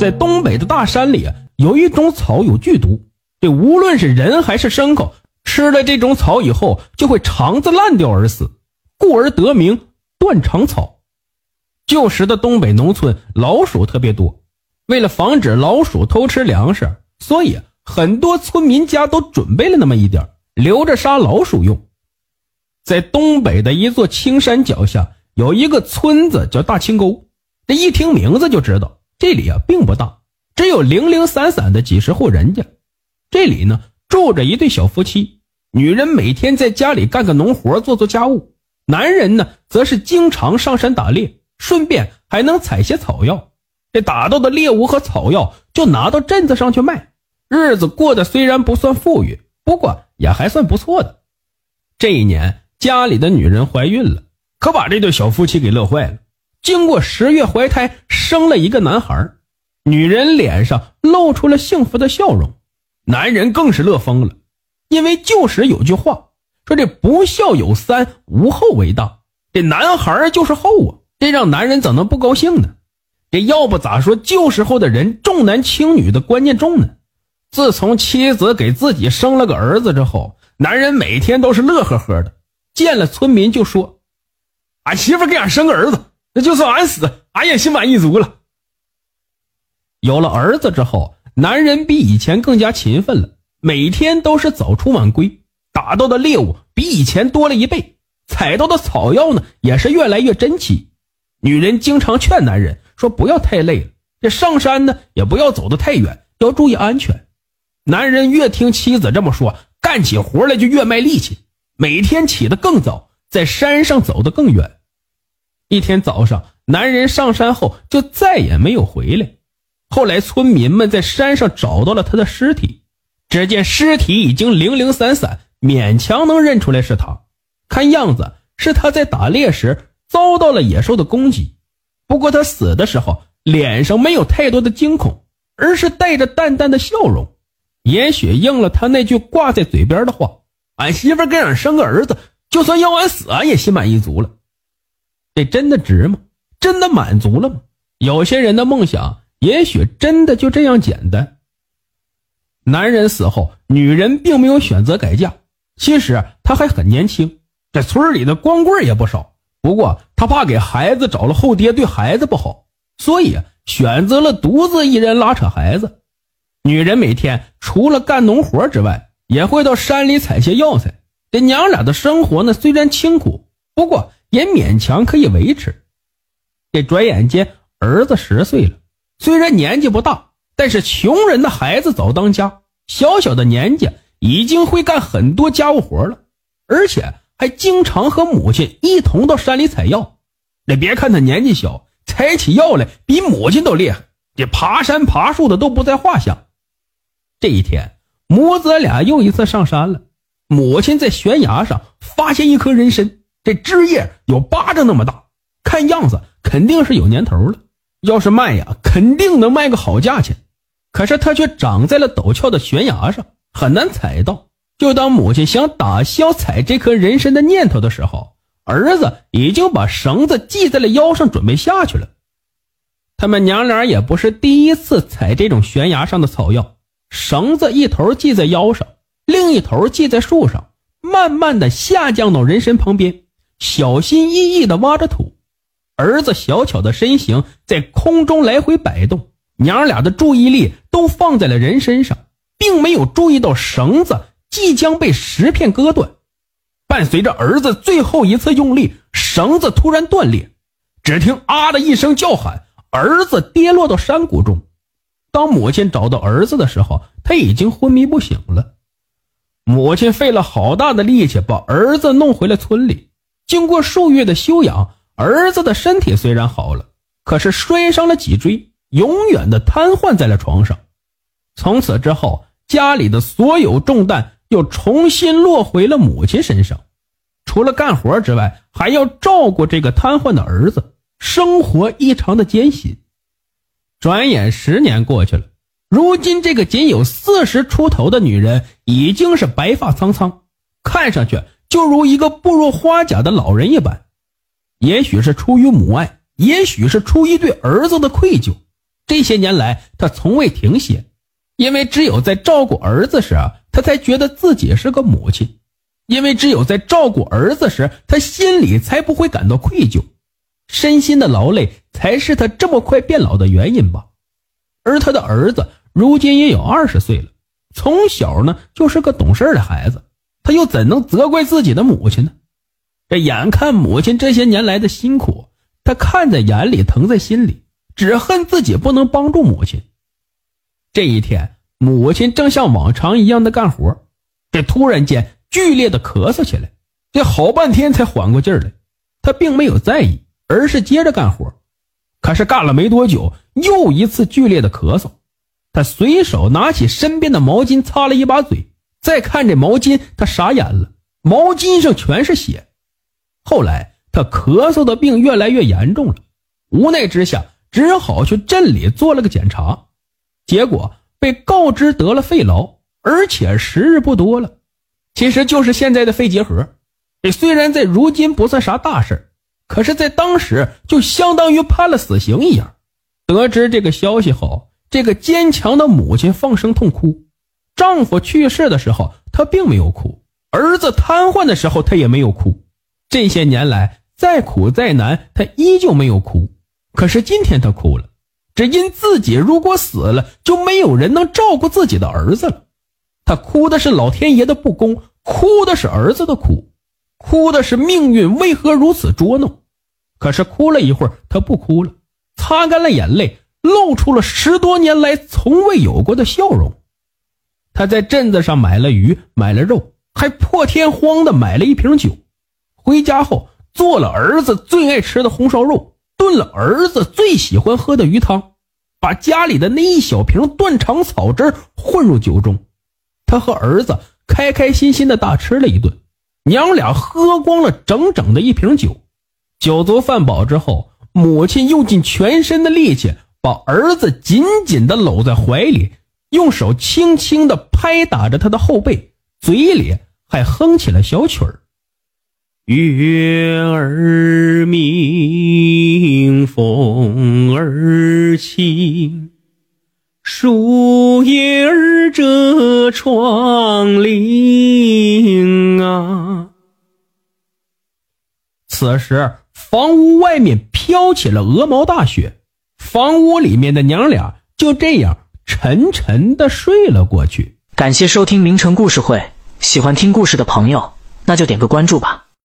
在东北的大山里啊，有一种草有剧毒，这无论是人还是牲口，吃了这种草以后，就会肠子烂掉而死，故而得名断肠草。旧时的东北农村老鼠特别多，为了防止老鼠偷吃粮食，所以很多村民家都准备了那么一点，留着杀老鼠用。在东北的一座青山脚下，有一个村子叫大青沟。这一听名字就知道，这里啊并不大，只有零零散散的几十户人家。这里呢住着一对小夫妻，女人每天在家里干个农活，做做家务，男人呢则是经常上山打猎。顺便还能采些草药，这打到的猎物和草药就拿到镇子上去卖，日子过得虽然不算富裕，不过也还算不错的。这一年家里的女人怀孕了，可把这对小夫妻给乐坏了。经过十月怀胎，生了一个男孩，女人脸上露出了幸福的笑容，男人更是乐疯了，因为旧时有句话说：“这不孝有三，无后为大。”这男孩就是后啊。这让男人怎能不高兴呢？这要不咋说旧时候的人重男轻女的观念重呢？自从妻子给自己生了个儿子之后，男人每天都是乐呵呵的，见了村民就说：“俺媳妇给俺生个儿子，那就算俺死，俺也心满意足了。”有了儿子之后，男人比以前更加勤奋了，每天都是早出晚归，打到的猎物比以前多了一倍，采到的草药呢也是越来越珍奇。女人经常劝男人说：“不要太累了，这上山呢也不要走得太远，要注意安全。”男人越听妻子这么说，干起活来就越卖力气，每天起得更早，在山上走得更远。一天早上，男人上山后就再也没有回来。后来，村民们在山上找到了他的尸体，只见尸体已经零零散散，勉强能认出来是他。看样子是他在打猎时。遭到了野兽的攻击，不过他死的时候脸上没有太多的惊恐，而是带着淡淡的笑容，也许应了他那句挂在嘴边的话：“俺媳妇给俺生个儿子，就算要俺死，俺也心满意足了。”这真的值吗？真的满足了吗？有些人的梦想，也许真的就这样简单。男人死后，女人并没有选择改嫁，其实她还很年轻，这村里的光棍也不少。不过他怕给孩子找了后爹，对孩子不好，所以选择了独自一人拉扯孩子。女人每天除了干农活之外，也会到山里采些药材。这娘俩的生活呢，虽然清苦，不过也勉强可以维持。这转眼间儿子十岁了，虽然年纪不大，但是穷人的孩子早当家，小小的年纪已经会干很多家务活了，而且。还经常和母亲一同到山里采药。那别看他年纪小，采起药来比母亲都厉害，这爬山爬树的都不在话下。这一天，母子俩又一次上山了。母亲在悬崖上发现一颗人参，这枝叶有巴掌那么大，看样子肯定是有年头了。要是卖呀，肯定能卖个好价钱。可是它却长在了陡峭的悬崖上，很难采到。就当母亲想打消采这颗人参的念头的时候，儿子已经把绳子系在了腰上，准备下去了。他们娘俩也不是第一次采这种悬崖上的草药，绳子一头系在腰上，另一头系在树上，慢慢的下降到人参旁边，小心翼翼的挖着土。儿子小巧的身形在空中来回摆动，娘俩的注意力都放在了人身上，并没有注意到绳子。即将被石片割断，伴随着儿子最后一次用力，绳子突然断裂。只听“啊”的一声叫喊，儿子跌落到山谷中。当母亲找到儿子的时候，他已经昏迷不醒了。母亲费了好大的力气把儿子弄回了村里。经过数月的休养，儿子的身体虽然好了，可是摔伤了脊椎，永远的瘫痪在了床上。从此之后，家里的所有重担。又重新落回了母亲身上，除了干活之外，还要照顾这个瘫痪的儿子，生活异常的艰辛。转眼十年过去了，如今这个仅有四十出头的女人已经是白发苍苍，看上去就如一个步入花甲的老人一般。也许是出于母爱，也许是出于对儿子的愧疚，这些年来他从未停歇，因为只有在照顾儿子时，他才觉得自己是个母亲；因为只有在照顾儿子时，他心里才不会感到愧疚。身心的劳累才是他这么快变老的原因吧。而他的儿子如今也有二十岁了，从小呢就是个懂事的孩子，他又怎能责怪自己的母亲呢？这眼看母亲这些年来的辛苦，他看在眼里，疼在心里，只恨自己不能帮助母亲。这一天，母亲正像往常一样的干活，这突然间剧烈的咳嗽起来，这好半天才缓过劲儿来。他并没有在意。而是接着干活，可是干了没多久，又一次剧烈的咳嗽。他随手拿起身边的毛巾擦了一把嘴，再看这毛巾，他傻眼了，毛巾上全是血。后来他咳嗽的病越来越严重了，无奈之下，只好去镇里做了个检查，结果被告知得了肺痨，而且时日不多了。其实就是现在的肺结核，这虽然在如今不算啥大事可是，在当时就相当于判了死刑一样。得知这个消息后，这个坚强的母亲放声痛哭。丈夫去世的时候，她并没有哭；儿子瘫痪的时候，她也没有哭。这些年来，再苦再难，她依旧没有哭。可是今天她哭了，只因自己如果死了，就没有人能照顾自己的儿子了。她哭的是老天爷的不公，哭的是儿子的苦，哭的是命运为何如此捉弄。可是哭了一会儿，他不哭了，擦干了眼泪，露出了十多年来从未有过的笑容。他在镇子上买了鱼，买了肉，还破天荒的买了一瓶酒。回家后，做了儿子最爱吃的红烧肉，炖了儿子最喜欢喝的鱼汤，把家里的那一小瓶断肠草汁混入酒中。他和儿子开开心心的大吃了一顿，娘俩喝光了整整的一瓶酒。酒足饭饱之后，母亲用尽全身的力气把儿子紧紧的搂在怀里，用手轻轻地拍打着他的后背，嘴里还哼起了小曲儿：“月儿明，风儿轻，树叶儿遮窗棂啊。”此时。房屋外面飘起了鹅毛大雪，房屋里面的娘俩就这样沉沉的睡了过去。感谢收听名城故事会，喜欢听故事的朋友，那就点个关注吧。